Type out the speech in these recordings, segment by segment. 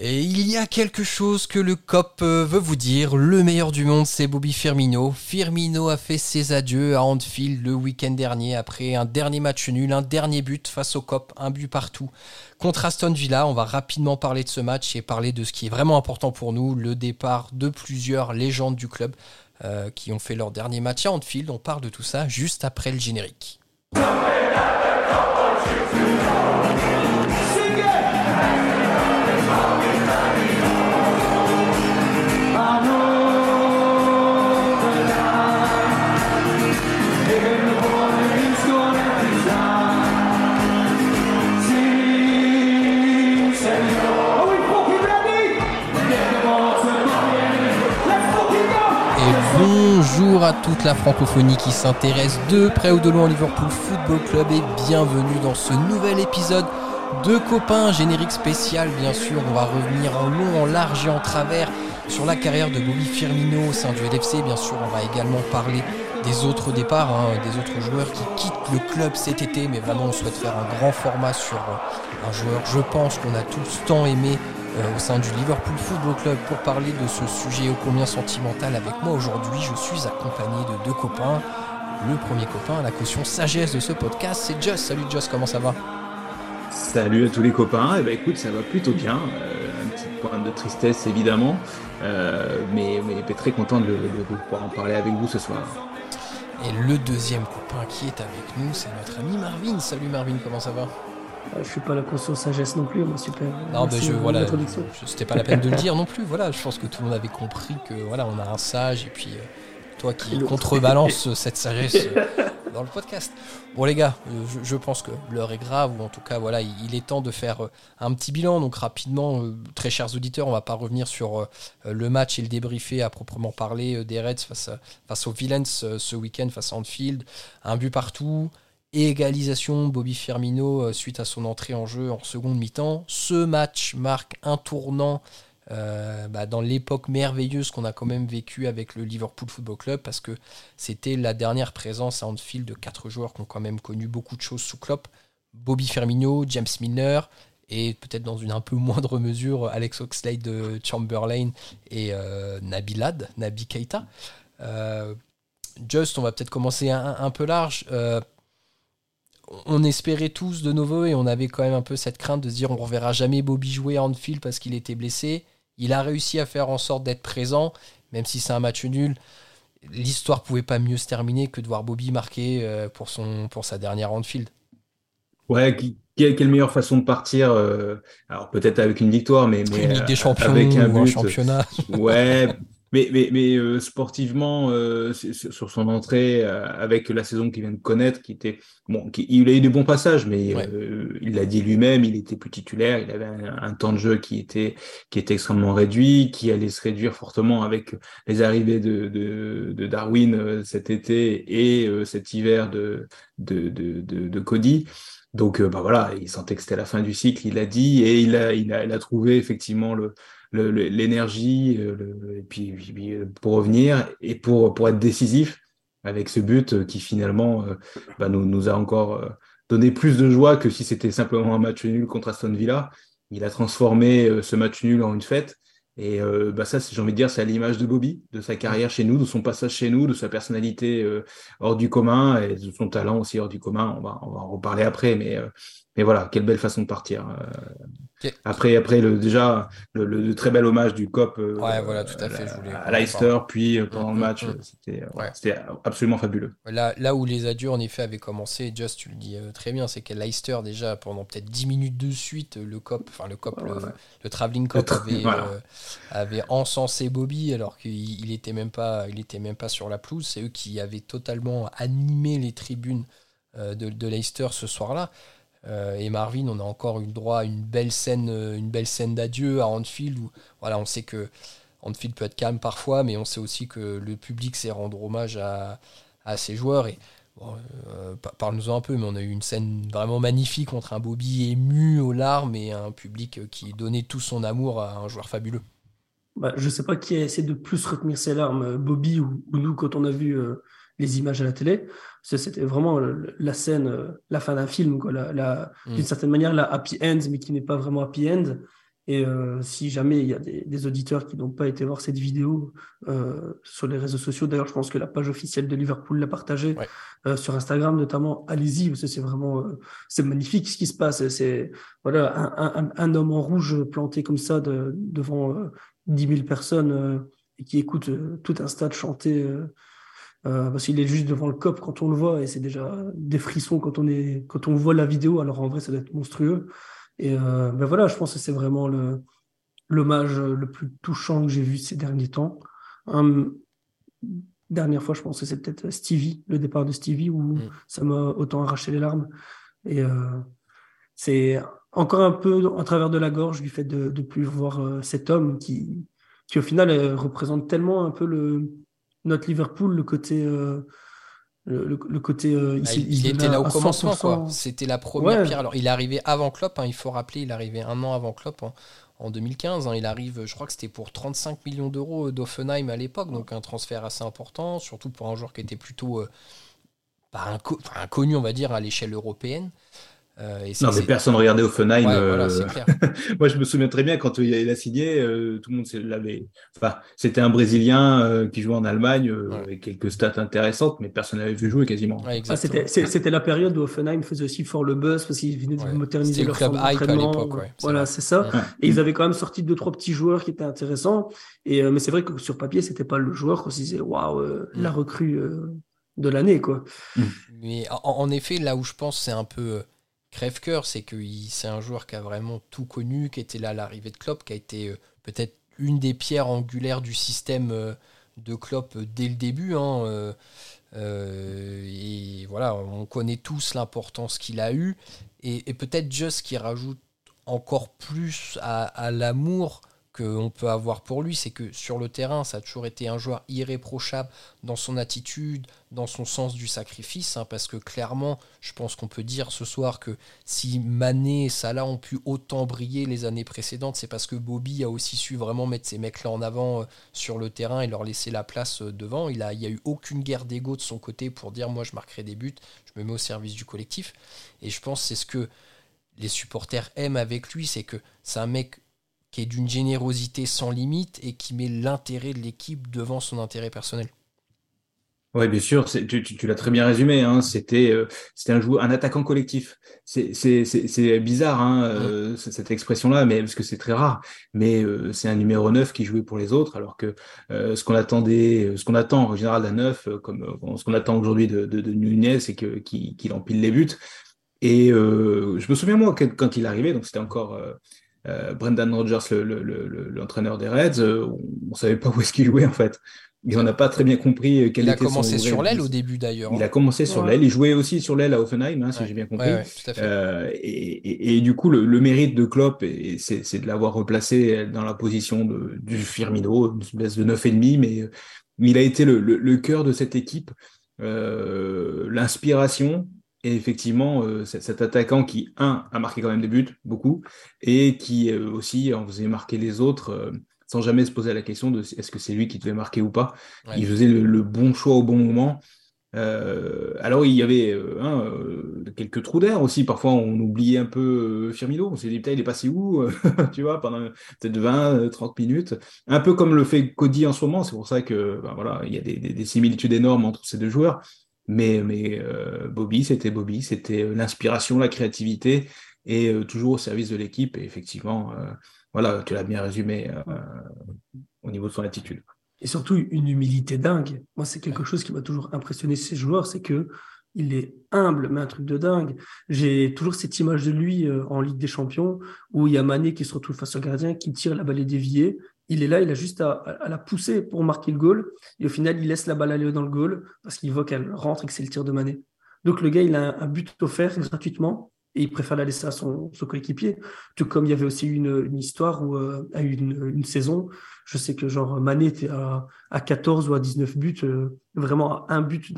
Et il y a quelque chose que le COP euh, veut vous dire. Le meilleur du monde, c'est Bobby Firmino. Firmino a fait ses adieux à Anfield le week-end dernier après un dernier match nul, un dernier but face au COP, un but partout. Contre Aston Villa, on va rapidement parler de ce match et parler de ce qui est vraiment important pour nous, le départ de plusieurs légendes du club euh, qui ont fait leur dernier match à Anfield. On parle de tout ça juste après le générique. Bonjour à toute la francophonie qui s'intéresse de près ou de loin au Liverpool Football Club et bienvenue dans ce nouvel épisode de Copains, générique spécial bien sûr. On va revenir en long, en large et en travers sur la carrière de Bobby Firmino au sein du LFC. Bien sûr, on va également parler des autres départs, hein, des autres joueurs qui quittent le club cet été, mais vraiment on souhaite faire un grand format sur euh, un joueur, je pense, qu'on a tous tant aimé au sein du Liverpool Football Club pour parler de ce sujet ô combien sentimental avec moi aujourd'hui. Je suis accompagné de deux copains. Le premier copain, la caution sagesse de ce podcast, c'est Just. Salut Just, comment ça va? Salut à tous les copains. Eh ben, écoute, ça va plutôt bien. Euh, un petit point de tristesse évidemment, euh, mais, mais très content de, de, pouvoir en parler avec vous ce soir. Et le deuxième copain qui est avec nous, c'est notre ami Marvin. Salut Marvin, comment ça va? euh, je suis pas la conscience sagesse non plus, moi super. Non, mais je voilà, c'était pas la peine de le dire non plus. Voilà, je pense que tout le monde avait compris que voilà, on a un sage et puis euh, toi qui contrebalance cette sagesse euh, dans le podcast. Bon les gars, je, pense que l'heure est grave ou en tout cas voilà, il, est temps de faire un petit bilan. Donc rapidement, très chers auditeurs, on va pas revenir sur le match et le débriefer à proprement parler des Reds face, face aux Villains ce week-end face à Anfield. Un but partout égalisation Bobby Firmino euh, suite à son entrée en jeu en seconde mi-temps. Ce match marque un tournant euh, bah, dans l'époque merveilleuse qu'on a quand même vécu avec le Liverpool Football Club parce que c'était la dernière présence à Anfield de quatre joueurs qui ont quand même connu beaucoup de choses sous Klopp. Bobby Firmino, James Milner et peut-être dans une un peu moindre mesure Alex Oxlade Chamberlain et euh, Nabilad, Nabi Keita. Just, on va peut-être commencer un peu large on espérait tous de nouveau et on avait quand même un peu cette crainte de se dire on reverra jamais Bobby jouer à Anfield parce qu'il était blessé. Il a réussi à faire en sorte d'être présent, même si c'est un match nul. L'histoire pouvait pas mieux se terminer que de voir Bobby marquer euh, pour, son, pour sa dernière Anfield. Ouais, quelle meilleure façon de partir euh, Alors peut-être avec une victoire, mais, mais Ligue des Champions avec un, championnat. Ouais, Mais, mais, mais euh, sportivement, euh, sur son entrée, euh, avec la saison qu'il vient de connaître, qui était bon, il a eu des bons passages, mais il l'a dit lui-même, il était plus titulaire, il avait un, temps de jeu qui était qui était extrêmement réduit, qui allait se réduire fortement avec les arrivées de, de, de Darwin cet été et cet hiver de de, de, de, Cody. Donc bah voilà, il sentait que c'était la fin du cycle, il a dit, et il a, il a, il a trouvé effectivement le l'énergie, euh, et puis, euh, pour revenir et pour, pour être décisif avec ce but euh, qui finalement bah, nous, nous a encore donné plus de joie que si c'était simplement un match nul contre Aston Villa. Il a transformé ce match nul en une fête. Et bah ça, j'ai envie de dire, c'est à l'image de Bobby, de sa carrière chez nous, de son passage chez nous, de sa personnalité hors du commun et de son talent aussi hors du commun. On va, on va en reparler après, mais, mais voilà, quelle belle façon de partir. Après, après le, déjà, le, très bel hommage du COP euh, voilà, tout à, fait, à Leicester, puis euh, pendant le mm, match, mm, mm. c'était absolument fabuleux. Là, là où les adieux, en effet, avaient commencé, Just, tu le dis euh, très bien, c'est qu'à Leicester, déjà, pendant peut-être 10 minutes de suite, le COP, enfin le COP, le, Travelling COP avait, avait, encensé Bobby, alors qu'il n'était même, pas, il était même pas sur la pelouse. C'est eux qui avaient totalement animé les tribunes de, de Leicester ce soir-là. Euh, et Marvin, on a encore eu droit à une belle scène, euh, une belle scène d'adieu à Anfield voilà, on sait que Anfield peut être calme parfois, mais on sait aussi que le public sait rendre hommage à, ses joueurs. Et euh, parle-nous-en un peu, mais on a eu une scène vraiment magnifique entre un Bobby ému aux larmes et un public qui donnait tout son amour à un joueur fabuleux. Bah, je ne sais pas qui a essayé de plus retenir ses larmes, Bobby ou, nous, quand on a vu les images à la télé. C'était vraiment la scène, euh, la fin d'un film, quoi, la, mm. d'une certaine manière, la happy end, mais qui n'est pas vraiment happy end. Et euh, si jamais il y a des, auditeurs qui n'ont pas été voir cette vidéo euh, sur les réseaux sociaux, d'ailleurs, je pense que la page officielle de Liverpool l'a partagée euh, sur Instagram notamment. Allez-y, parce que c'est vraiment c'est magnifique ce qui se passe. C'est voilà un, homme en rouge planté comme ça devant 10 000 personnes et qui écoute tout un stade chanter. Parce qu'il est juste devant le cop quand on le voit et c'est déjà des frissons quand on est quand on voit la vidéo. Alors en vrai, ça doit être monstrueux. Et euh, ben voilà, je pense que c'est vraiment le, l'hommage le plus touchant que j'ai vu ces derniers temps. dernière fois, je pense que c'est peut-être Stevie, le départ de Stevie, où mm. ça m'a autant arraché les larmes. Et euh, c'est encore un peu à travers de la gorge du fait de ne plus voir euh, cet homme qui, qui au final représente tellement un peu le, notre Liverpool, le côté le, côté. Euh, ah, il, était là au commencement, quoi. C'était la première pierre. Alors, il est arrivé avant Klopp, hein, il faut rappeler, il est arrivé un an avant Klopp, hein, en 2015. Hein. il arrive, je crois que c'était pour 35 millions d'euros d'Offenheim à l'époque, donc un transfert assez important, surtout pour un joueur qui était plutôt euh, inconnu, on va dire, à l'échelle européenne. Euh, non, mais personne regardait Offenheim. Euh, moi, je me souviens très bien quand il a signé, euh, tout le monde l'avait. Enfin, c'était un Brésilien qui jouait en Allemagne avec quelques stats intéressantes, mais personne n'avait vu jouer quasiment. Ah, c'était la période où Offenheim faisait aussi fort le buzz parce qu'ils venaient de moderniser leur club d'entraînement. Voilà, c'est ça. Et ils avaient quand même sorti deux trois petits joueurs qui étaient intéressants. Et mais c'est vrai que sur papier, c'était pas le joueur qu'on se disait waouh, la mm. recrue de l'année, quoi. Mais en effet, là où je pense, c'est un peu crève-cœur, c'est que c'est un joueur qui a vraiment tout connu, qui était là à l'arrivée de Klopp, qui a été euh, peut-être une des pierres angulaires du système euh, de Klopp euh, dès le début. Hein, et voilà, on connaît tous l'importance qu'il a eu. Et, peut-être Just qui rajoute encore plus à l'amour qu'on peut avoir pour lui, c'est que sur le terrain, ça a toujours été un joueur irréprochable dans son attitude, dans son sens du sacrifice, hein, parce que clairement, je pense qu'on peut dire ce soir que si Mané et Salah ont pu autant briller les années précédentes, c'est parce que Bobby a aussi su vraiment mettre ces mecs-là en avant euh, sur le terrain et leur laisser la place euh, devant. Il n'y a, a eu aucune guerre d'ego de son côté pour dire moi je marquerai des buts, je me mets au service du collectif. Et je pense c'est ce que les supporters aiment avec lui, c'est que c'est un mec qui est d'une générosité sans limite et qui met l'intérêt de l'équipe devant son intérêt personnel. Oui, bien sûr, tu, tu, l'as très bien résumé. Hein, c'était euh, un joueur, un attaquant collectif. C'est bizarre hein, euh, cette expression-là, mais parce que c'est très rare. Mais euh, c'est un numéro 9 qui jouait pour les autres, alors que ce qu'on attendait, ce qu'on attend en général d'un 9, comme ce qu'on attend aujourd'hui de, de, de, Nunez, c'est qu'il empile les buts. Et je me souviens moi quand il arrivait, donc c'était encore Brendan Rodgers, l'entraîneur des Reds, euh, on ne savait pas où est-ce qu'il jouait en fait. Et on n'a pas très bien compris euh, quel il était a commencé sur l'aile au début d'ailleurs. Il a commencé sur l'aile. Il jouait aussi sur l'aile à Offenheim, hein, si j'ai bien compris. et, du coup, le, mérite de Klopp, c'est de l'avoir replacé dans la position de, du Firmino, une espèce de 9,5, mais, mais il a été le, cœur de cette équipe. L'inspiration, et effectivement, euh, cet attaquant qui, un, a marqué quand même des buts, beaucoup, et qui euh, aussi en faisait marquer les autres euh, sans jamais se poser la question de est-ce que c'est lui qui devait marquer ou pas. Il faisait le, bon choix au bon moment. alors il y avait quelques trous d'air aussi. Parfois on oubliait un peu Firmino. On s'est dit, putain, il est passé où Tu vois, pendant peut-être 20, 30 minutes. Un peu comme le fait Cody en ce moment. C'est pour ça que ben, voilà, il y a des similitudes énormes entre ces deux joueurs. Mais, mais euh, Bobby, c'était Bobby, c'était euh, l'inspiration, la créativité et euh, toujours au service de l'équipe. Et effectivement, voilà, tu l'as bien résumé au niveau de son attitude. Et surtout une humilité dingue. Moi, c'est quelque chose qui m'a toujours impressionné ces joueurs, c'est que il est humble, mais un truc de dingue. J'ai toujours cette image de lui en Ligue des Champions où il y a Mané qui se retrouve face au gardien, qui tire la balle déviée il est là, il a juste à, la pousser pour marquer le goal. Et au final, il laisse la balle aller dans le goal parce qu'il voit qu'elle rentre et que c'est le tir de Mané. Donc le gars, il a un, but offert gratuitement et il préfère la laisser à son, coéquipier. Tout comme il y avait aussi une, histoire où, euh, à une, une, saison, je sais que genre Mané était à, à 14 ou à 19 buts, euh, vraiment à un but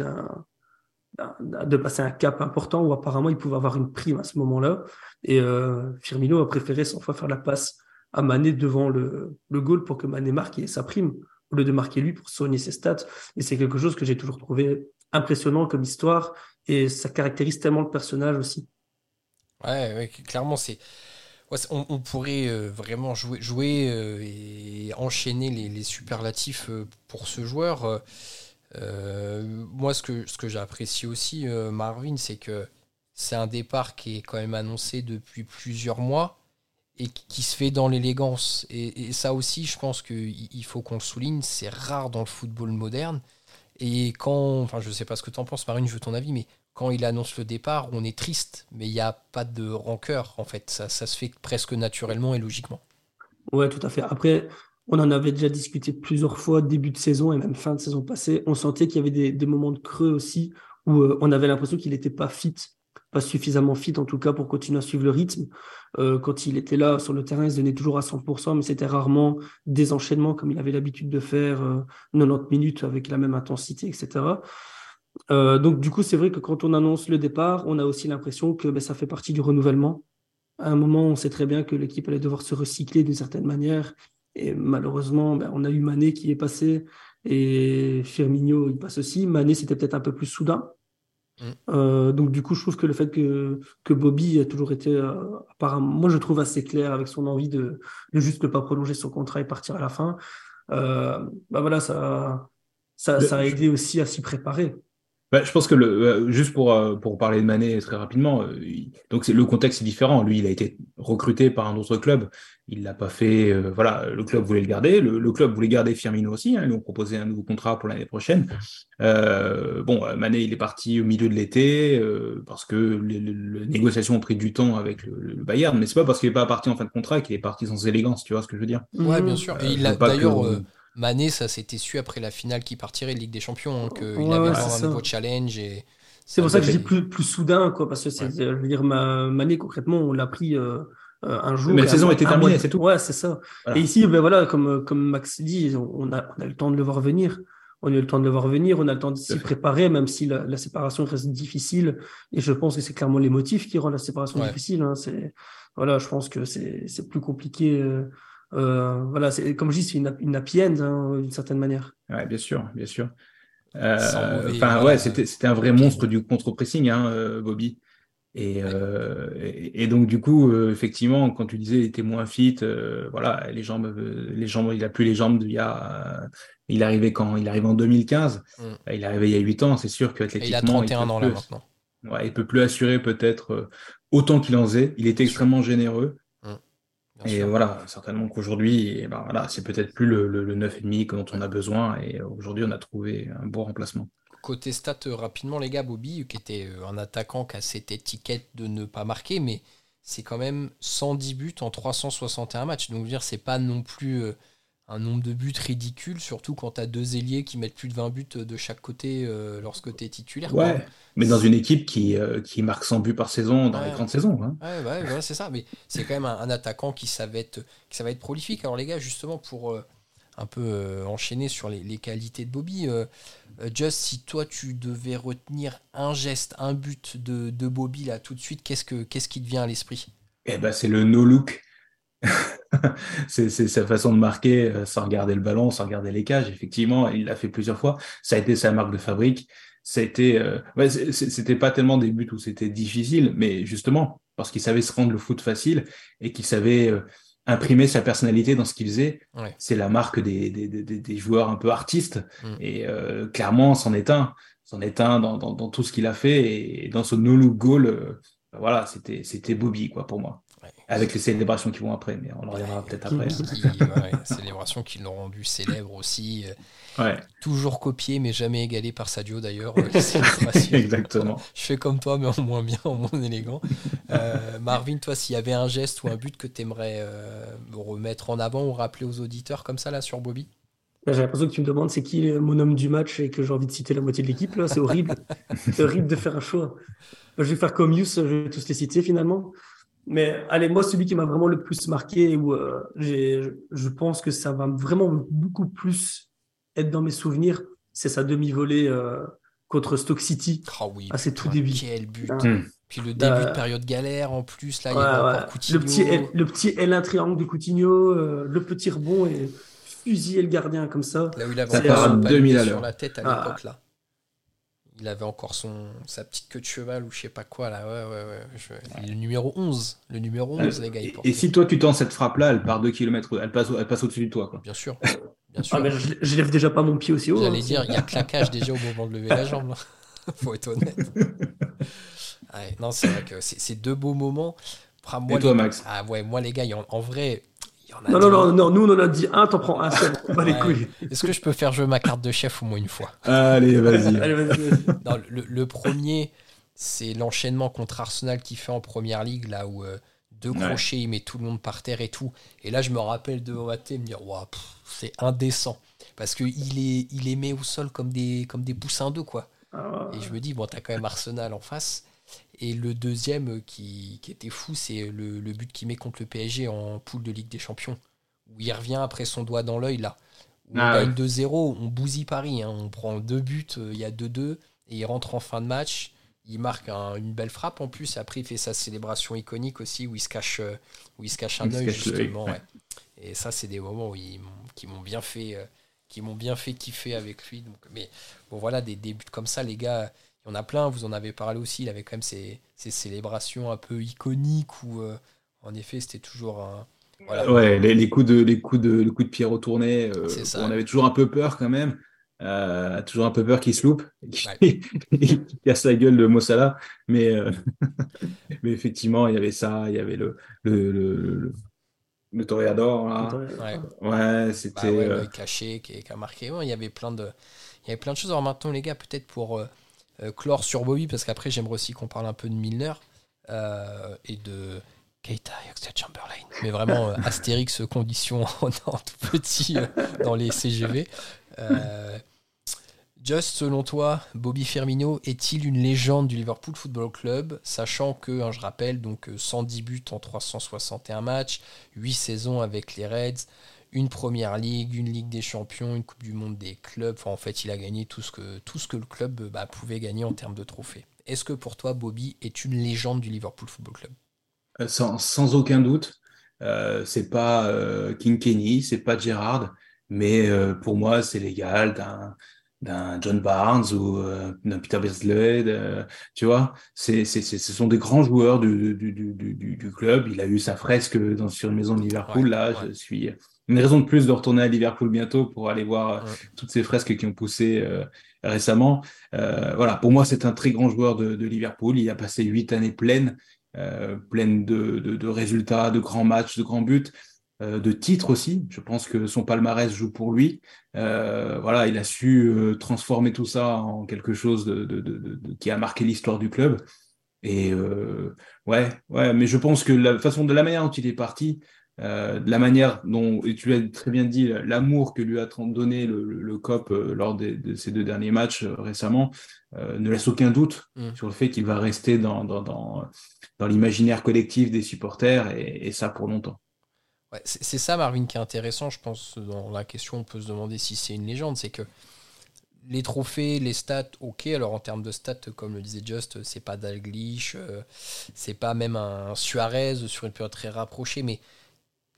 de passer un cap important où apparemment il pouvait avoir une prime à ce moment-là. Et euh, Firmino a préféré 100 fois faire la passe à Mané devant le, le goal pour que Mané marque sa prime, au lieu de marquer lui pour soigner ses stats. Et c'est quelque chose que j'ai toujours trouvé impressionnant comme histoire et ça caractérise tellement le personnage aussi. Ouais, clairement, c'est. on, pourrait euh, vraiment jouer, jouer euh, et enchaîner les, superlatifs euh, pour ce joueur. moi, ce que, ce que j'apprécie aussi, Marvin, c'est que c'est un départ qui est quand même annoncé depuis plusieurs mois et qui se fait dans l'élégance. Et, ça aussi, je pense qu'il faut qu'on le souligne, c'est rare dans le football moderne. Et quand, enfin, je sais pas ce que tu en penses, Marine, je veux ton avis, mais quand il annonce le départ, on est triste, mais il n'y a pas de rancœur, en fait. Ça, se fait presque naturellement et logiquement. Ouais, tout à fait. Après, on en avait déjà discuté plusieurs fois, début de saison et même fin de saison passée. On sentait qu'il y avait des, moments de creux aussi, où euh, on avait l'impression qu'il n'était pas fit, pas suffisamment fit en tout cas pour continuer à suivre le rythme. Euh, quand il était là sur le terrain, il se donnait toujours à 100%, mais c'était rarement des enchaînements comme il avait l'habitude de faire 90 euh, minutes avec la même intensité, etc. Euh, donc, du coup, c'est vrai que quand on annonce le départ, on a aussi l'impression que ben, ça fait partie du renouvellement. À un moment, on sait très bien que l'équipe allait devoir se recycler d'une certaine manière. Et malheureusement, ben, on a eu Mané qui est passé et Firmino, il passe aussi. Mané, c'était peut-être un peu plus soudain. Euh, donc, du coup, je trouve que le fait que, que Bobby a toujours été, euh, apparemment, moi, je trouve assez clair avec son envie de, de juste ne pas prolonger son contrat et partir à la fin. ben voilà, ça, ça, ça a aidé aussi à s'y préparer. Bah, je pense que le, euh, juste pour, euh, pour parler de Mané très rapidement, euh, donc le contexte est différent. Lui, il a été recruté par un autre club. Il l'a pas fait. voilà, le club voulait le garder. Le, club voulait garder Firmino aussi. Hein, ils lui ont proposé un nouveau contrat pour l'année prochaine. bon, Mané, il est parti au milieu de l'été parce que les, négociations ont pris du temps avec le, Bayern. Mais c'est pas parce qu'il est pas parti en fin de contrat qu'il est parti sans élégance. Tu vois ce que je veux dire? Ouais, bien sûr. Et il a d'ailleurs. Mané, ça s'était su après la finale qui partirait de Ligue des Champions, hein, qu'il avait un nouveau challenge. Et... C'est pour ça que je dis plus, plus soudain, quoi, parce que c'est, je veux dire, Mané, concrètement, on l'a pris euh, euh, un jour. Mais la saison était terminée, c'est tout. Ouais, c'est ça. Et ici, ben voilà, comme, comme Max dit, on a, on a le temps de le voir venir. On a eu le temps de le voir venir, on a le temps de s'y préparer, même si la, séparation reste difficile. Et je pense que c'est clairement les motifs qui rendent la séparation difficile. Hein. C'est, voilà, je pense que c'est, c'est plus compliqué. Euh, euh, voilà, c'est comme je dis, c'est une, une happy end hein, d'une certaine manière. Ouais, bien sûr, bien sûr. Euh, enfin, ouais, c'était, c'était un vrai monstre du contre-pressing, hein, euh, Bobby. Et, et, donc du coup, effectivement, quand tu disais il était moins fit, voilà, les jambes, les jambes, il a plus les jambes il y a, il arrivait quand il arrive en 2015, mm. il est arrivé il y a 8 ans, c'est sûr qu'athlétiquement, il a 31 ans là maintenant. Ouais, il peut plus assurer peut-être autant qu'il en faisait. Il était extrêmement généreux et voilà, certainement qu'aujourd'hui, eh ben voilà, c'est peut-être plus le, le, le 9,5 dont on a besoin. Et aujourd'hui, on a trouvé un bon remplacement. Côté stats, euh, rapidement, les gars, Bobby, qui était euh, un attaquant qui a cette étiquette de ne pas marquer, mais c'est quand même 110 buts en 361 matchs. Donc, dire, c'est pas non plus euh, un nombre de buts ridicule, surtout quand tu as deux ailiers qui mettent plus de 20 buts de chaque côté euh, lorsque tu es titulaire. Ouais, mais dans une équipe qui, euh, qui marque 100 buts par saison dans les grandes saisons. Hein. Ouais, ouais, c'est ça. Mais c'est quand même un, attaquant qui savait, être, qui savait être prolifique. Alors les gars, justement, pour euh, un peu enchaîner sur les, qualités de Bobby, Just, si toi tu devais retenir un geste, un but de, de Bobby là tout de suite, qu'est-ce, que, qu'est-ce qui te vient à l'esprit? Eh ben, c'est le no-look. c'est sa façon de marquer euh, sans regarder le ballon, sans regarder les cages. Effectivement, il l'a fait plusieurs fois. Ça a été sa marque de fabrique. Été, euh, c'était pas tellement des buts où c'était difficile, mais justement parce qu'il savait se rendre le foot facile et qu'il savait euh, imprimer sa personnalité dans ce qu'il faisait. C'est la marque des, des, des, des, joueurs un peu artistes. Mm. Et clairement, c'en est un. C'en est un dans, dans, dans, tout ce qu'il a fait. Et dans ce no-look goal, voilà, c'était Bobby, quoi, pour moi. Avec les célébrations qui vont après, mais on en reviendra peut-être après. célébrations qui l'ont rendu célèbre aussi. Euh, toujours copié, mais jamais égalé par Sadio d'ailleurs. Euh, Exactement. Je fais comme toi, mais en moins bien, en moins élégant. Euh, Marvin, toi, s'il y avait un geste ou un but que tu aimerais remettre en avant ou rappeler aux auditeurs comme ça là sur Bobby? J'ai l'impression que tu me demandes c'est qui mon homme du match et que j'ai envie de citer la moitié de l'équipe. là? C'est horrible. c'est horrible de faire un choix. Je vais faire comme Yous, je vais tous les citer finalement. Mais allez, moi, celui qui m'a vraiment le plus marqué, où euh, je pense que ça va vraiment beaucoup plus être dans mes souvenirs, c'est sa demi-volée euh, contre Stoke City. Oh oui, à ses tout débuts. Quel but. Hein. Puis le début de euh, période galère en plus, là, il y a Le petit, L, le petit L1 triangle de Coutinho, le petit rebond et fusiller le gardien comme ça. Là où il avait un 2000 sur la tête à ah. l'époque, là. Il avait encore son, sa petite queue de cheval ou je sais pas quoi là. Ouais, ouais, ouais. Le numéro 11. Le numéro 11, les gars. et, si toi tu tends cette frappe-là, elle part 2 km, elle passe, elle passe au-dessus de toi. Quoi. Bien sûr. Bien sûr. Ah, je, lève déjà pas mon pied aussi haut. J'allais hein. dire, il y a claquage déjà au moment de lever la jambe. Faut être honnête. non, c'est vrai que c'est deux beaux moments. et toi, Max? Ah ouais, moi les gars, en, vrai, non, non, non, non, nous on en a dit un, t'en prends un seul. les couilles. Est-ce que je peux faire jouer ma carte de chef au moins une fois? Allez, vas-y. le, premier, c'est l'enchaînement contre Arsenal qui fait en première ligue, là où euh, deux crochets, il met tout le monde par terre et tout. Et là, je me rappelle de Oate me dire, waouh, c'est indécent. Parce qu'il est, il est mis au sol comme des, comme des poussins d'eux, quoi. Ah. Et je me dis, bon, t'as quand même Arsenal en face. Et le deuxième qui, était fou, c'est le, but qu'il met contre le PSG en poule de Ligue des Champions. Où il revient après son doigt dans l'œil, là. Où on ah gagne 2-0, on bousille Paris. Hein. On prend deux buts, euh, il y a 2-2. Et il rentre en fin de match. Il marque une belle frappe en plus. Après, il fait sa célébration iconique aussi, où il se cache, euh, où il se cache un œil, justement. Et ça, c'est des moments où ils, qui m'ont bien fait. Euh, qui m'ont bien fait kiffer avec lui. Donc, mais bon, voilà, des, des buts comme ça, les gars, il y en a plein, vous en avez parlé aussi, il avait quand même ces, célébrations un peu iconiques où, euh, en effet, c'était toujours un. Ouais, les, coups de, les coups de, le coup de pied retourné, euh, on avait toujours un peu peur quand même. Euh, toujours un peu peur qu'il se loupe, qu'il casse la gueule de Mossala. Mais, mais effectivement, il y avait ça, il y avait le, le, le, le Toréador. Ouais, ouais c'était. Bah caché qui, qui, a marqué. il y avait plein de. Il y avait plein de choses. Alors maintenant, les gars, peut-être pour euh, clore sur Bobby, parce qu'après, j'aimerais aussi qu'on parle un peu de Milner euh, et de Keita et Chamberlain. Mais vraiment, euh, Astérix condition en, tout petit dans les CGV. Just, selon toi, Bobby Firmino est-il une légende du Liverpool Football Club, sachant que, hein, je rappelle, donc 110 buts en 361 matchs, 8 saisons avec les Reds, une première ligue, une ligue des champions, une coupe du monde des clubs. Enfin, en fait, il a gagné tout ce que, tout ce que le club bah, pouvait gagner en termes de trophées. Est-ce que pour toi, Bobby est une légende du Liverpool Football Club? Euh, sans, aucun doute. Euh, c'est pas euh, King Kenny, c'est pas Gerrard, mais euh, pour moi, c'est l'égal d'un d'un John Barnes ou d'un Peter Beardsley, tu vois, c'est, c'est, ce sont des grands joueurs du, du, du, du, club. Il a eu sa fresque dans, sur une maison de Liverpool. là, je suis une raison de plus de retourner à Liverpool bientôt pour aller voir euh, toutes ces fresques qui ont poussé euh, récemment. Euh, voilà, pour moi, c'est un très grand joueur de, Liverpool. Il a passé huit années pleines, pleines de, résultats, de grands matchs, de grands buts, de titres aussi. Je pense que son palmarès joue pour lui. voilà, il a su transformer tout ça en quelque chose qui a marqué l'histoire du club. Et ouais, ouais, mais je pense que la façon de la manière dont il est parti, euh, de la manière dont, et tu l'as très bien dit, l'amour que lui a donné le, COP euh, lors de ces deux derniers matchs euh, récemment ne laisse aucun doute mm. sur le fait qu'il va rester dans, dans, dans, dans l'imaginaire collectif des supporters et, ça pour longtemps. Ouais, c'est ça, Marvin, qui est intéressant, je pense, dans la question, on peut se demander si c'est une légende, c'est que les trophées, les stats, ok. Alors en termes de stats, comme le disait Just, c'est pas Dalglish, c'est pas même un Suarez sur une période très rapprochée, mais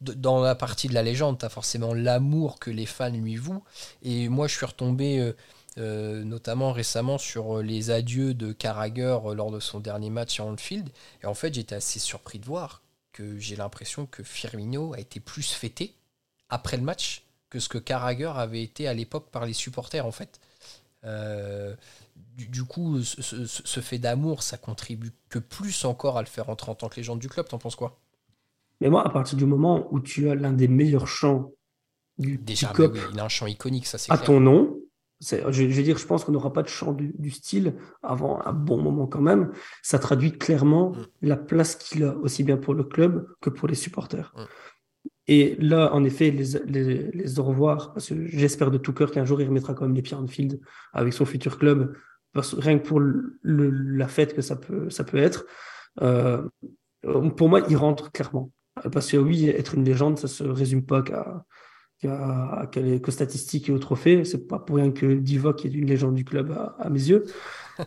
dans la partie de la légende, tu as forcément l'amour que les fans lui vouent. Et moi, je suis retombé euh, euh, notamment récemment sur euh, les adieux de Carragher lors de son dernier match en Anfield. Et en fait, j'étais assez surpris de voir que j'ai l'impression que Firmino a été plus fêté après le match que ce que Carragher avait été à l'époque par les supporters, en fait. du, coup, ce, ce fait d'amour, ça contribue que plus encore à le faire entrer en tant que légende du club. T'en penses quoi? Mais moi, à partir du moment où tu as l'un des meilleurs chants du, Déjà, il a un chant iconique, ça c'est À ton nom, je, je, vais dire, je pense qu'on n'aura pas de chant du, style avant un bon moment quand même. Ça traduit clairement mm. la place qu'il a, aussi bien pour le club que pour les supporters. Mm. Et là, en effet, les, les, au revoir, parce que j'espère de tout cœur qu'un jour il remettra quand même les pieds en field avec son futur club, parce, rien que pour le, la fête que ça peut, ça peut être. Euh, pour moi, il rentre clairement. Parce que oui, être une légende, ça ne se résume pas qu'à qu'aux statistiques et aux trophées. C'est pas pour rien que Divock est une légende du club à, mes yeux.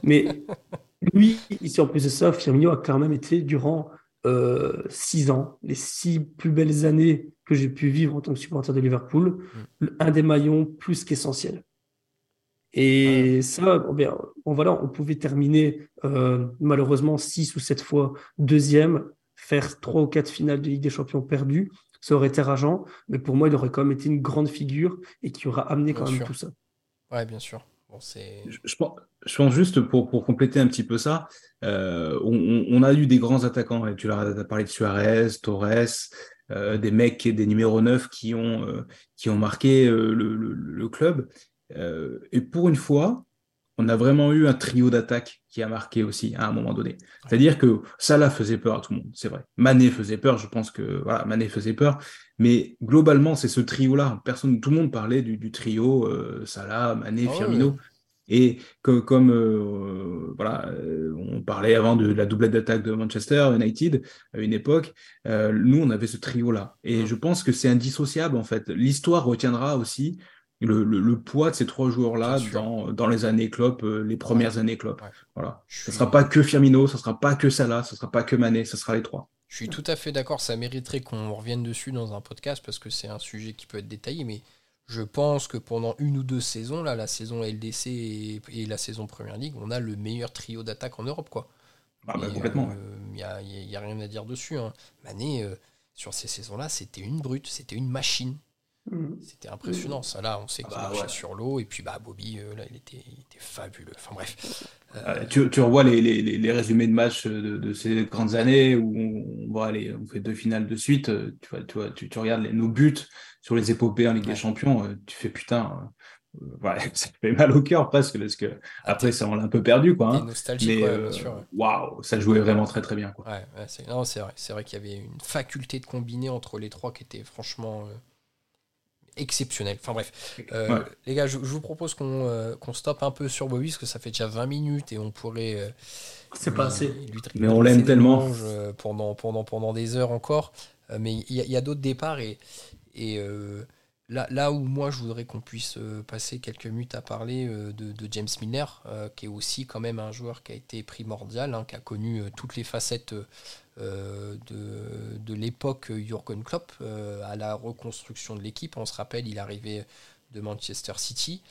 Mais lui, ici en plus de ça, Firmino a quand même été durant euh, six ans, les six plus belles années que j'ai pu vivre en tant que supporter de Liverpool, mm. un des maillons plus qu'essentiels. Et ça, bien, voilà, on pouvait terminer euh, malheureusement six ou sept fois deuxième, faire trois ou quatre finales de Ligue des Champions perdues. Ça aurait été rageant, mais pour moi, il aurait quand même été une grande figure et qui aura amené quand même tout ça. Ouais, bien sûr. je, pense, je, pense, juste pour, pour, compléter un petit peu ça, euh, on, a eu des grands attaquants. Tu as parlé de Suarez, Torres, euh, des mecs, des numéros 9 qui ont, qui ont marqué le, le, club. Euh, et pour une fois, on a vraiment eu un trio d'attaque qui a marqué aussi à un moment donné. C'est-à-dire que Salah faisait peur à tout le monde, c'est vrai. Mané faisait peur, je pense que voilà, Mané faisait peur. Mais globalement, c'est ce trio-là. Personne, tout le monde parlait du, trio euh, Salah, Mané, ah Firmino. Et comme euh, voilà, on parlait avant de la doublette d'attaque de Manchester United à une époque, nous on avait ce trio-là. Et je pense que c'est indissociable en fait. L'histoire retiendra aussi le, poids de ces trois joueurs-là dans, dans, les années Klopp, euh, les premières années Klopp. Voilà. Ce ne sera pas que Firmino, ce ne sera pas que Salah, ce ne sera pas que Mané, ce sera les trois. Je suis tout à fait d'accord, ça mériterait qu'on revienne dessus dans un podcast parce que c'est un sujet qui peut être détaillé, mais je pense que pendant une ou deux saisons, là, la saison LDC et, la saison Première Ligue, on a le meilleur trio d'attaque en Europe. quoi. Ah bah, complètement. Il n'y a, y a, rien à dire dessus. Hein. Mané, euh, sur ces saisons-là, c'était une brute, c'était une machine. Mm. C'était impressionnant, ça là, on sait ah qu'il bah marchait sur l'eau, et puis bah, Bobby, euh, là, il était, fabuleux. Enfin bref. Euh, tu, tu, revois les, les, les, résumés de matchs de, ces grandes années où on, voit aller, on fait deux finales de suite, euh, tu, vois, tu, vois, tu, regardes nos buts sur les épopées en Ligue des Champions, tu fais putain. Ouais, ça fait mal au cœur parce que ah, après ça on l'a un peu perdu quoi. Hein. Mais waouh, ça jouait vraiment très très bien quoi. Ouais, c'est vrai, c'est vrai qu'il y avait une faculté de combiner entre les trois qui était franchement exceptionnel. Enfin bref, euh, les gars, je, vous propose euh, qu'on stoppe un peu sur Bobby parce que ça fait déjà 20 minutes et on pourrait. Euh, c'est pas assez. mais on l'aime tellement. Pendant, pendant, pendant des heures encore. mais il y a, d'autres départs et, et là, là où moi je voudrais qu'on puisse passer quelques minutes à parler de, James Milner, qui est aussi quand même un joueur qui a été primordial, hein, qui a connu toutes les facettes euh, de, l'époque Jurgen Klopp euh, à la reconstruction de l'équipe. On se rappelle, il arrivait de Manchester City.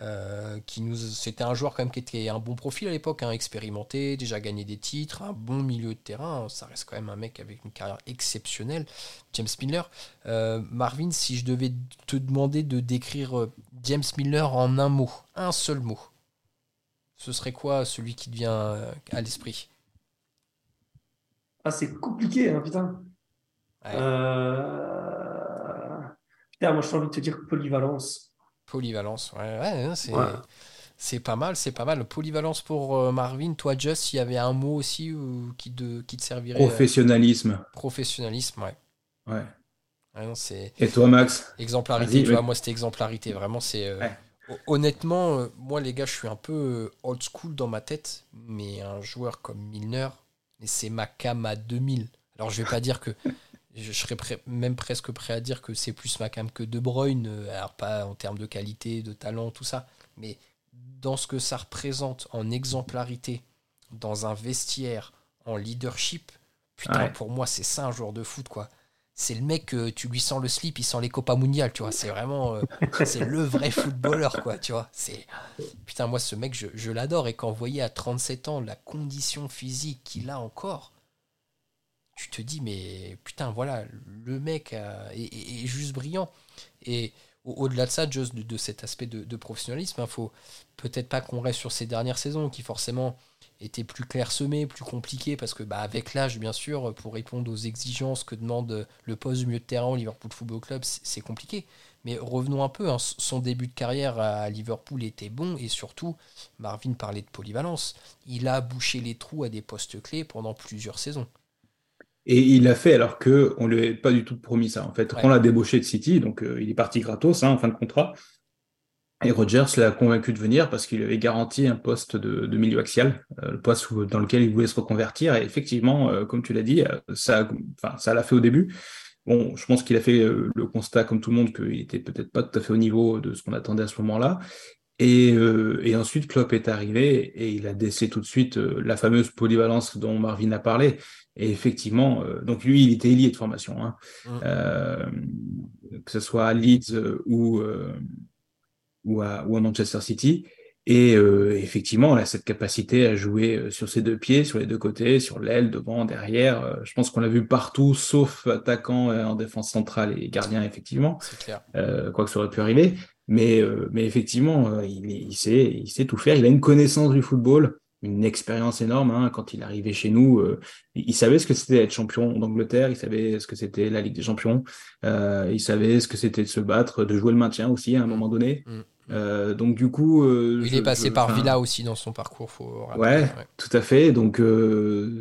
Euh, c'était un joueur quand même qui était un bon profil à l'époque, hein, expérimenté, déjà gagné des titres, un bon milieu de terrain. Ça reste quand même un mec avec une carrière exceptionnelle. James Miller. Marvin, si je devais te demander de décrire James Miller en un mot, un seul mot, ce serait quoi celui qui te vient à l'esprit? Ah, c'est compliqué, hein, putain. Euh, putain, moi, j'ai envie de te dire polyvalence. Polyvalence, ouais, ouais c'est. C'est pas mal, c'est pas mal. Polyvalence pour euh, Marvin. Toi, Just, il y avait un mot aussi qui, qui te servirait. Professionnalisme. professionnalisme, ouais. Ouais. Et toi, Max? Exemplarité, tu vois, moi, c'était exemplarité. Vraiment, c'est. Honnêtement, moi, les gars, je suis un peu old school dans ma tête, mais un joueur comme Milner, mais c'est ma cam à 2000. Alors je vais pas dire que je serais même presque prêt à dire que c'est plus ma cam que De Bruyne, euh, alors pas en termes de qualité, de talent, tout ça, mais dans ce que ça représente en exemplarité, dans un vestiaire, en leadership, putain, pour moi, c'est ça un joueur de foot, quoi. C'est le mec, que tu lui sens le slip, il sent les Copas mondiales, tu vois. C'est vraiment, euh, c'est le vrai footballeur, quoi, tu vois. C'est, putain, moi, ce mec, je, l'adore. Et quand vous voyez à 37 ans la condition physique qu'il a encore, tu te dis, mais putain, voilà, le mec est, juste brillant. Et au-delà de ça, juste de, cet aspect de, professionnalisme, il hein, faut peut-être pas qu'on reste sur ces dernières saisons qui forcément était plus clairsemé, plus compliqué, parce que bah, avec l'âge, bien sûr, pour répondre aux exigences que demande le poste du milieu de terrain au Liverpool Football Club, c'est compliqué. Mais revenons un peu, hein. son début de carrière à Liverpool était bon, et surtout, Marvin parlait de polyvalence. Il a bouché les trous à des postes clés pendant plusieurs saisons. Et il l'a fait alors qu'on ne lui avait pas du tout promis ça. En fait, on l'a débauché de City, donc euh, il est parti gratos hein, en fin de contrat. Et Rogers l'a convaincu de venir parce qu'il avait garanti un poste de, milieu axial, euh, le poste dans lequel il voulait se reconvertir. Et effectivement, euh, comme tu l'as dit, euh, ça, enfin, ça l'a fait au début. Bon, je pense qu'il a fait le constat, comme tout le monde, qu'il était peut-être pas tout à fait au niveau de ce qu'on attendait à ce moment-là. Et, et, ensuite, Klopp est arrivé et il a décelé tout de suite la fameuse polyvalence dont Marvin a parlé. Et effectivement, donc lui, il était lié de formation, hein. Mmh. que ce soit à Leeds ou ou à, Manchester City. Et euh, effectivement, elle a cette capacité à jouer euh, sur ses deux pieds, sur les deux côtés, sur l'aile, devant, derrière. Euh, je pense qu'on l'a vu partout, sauf attaquant en défense centrale et gardien, effectivement. C'est clair. quoi que ça aurait pu arriver. Mais, mais effectivement, il, il, sait, il sait tout faire. Il a une connaissance du football une expérience énorme. Hein. Quand il arrivé chez nous, euh, il savait ce que c'était être champion d'Angleterre, il savait ce que c'était la Ligue des Champions, euh, il savait ce que c'était de se battre, de jouer le maintien aussi à un moment donné. Mm. Euh, donc du coup, il est passé par Villa aussi dans son parcours, faut rappeler. Ouais, tout à fait. Donc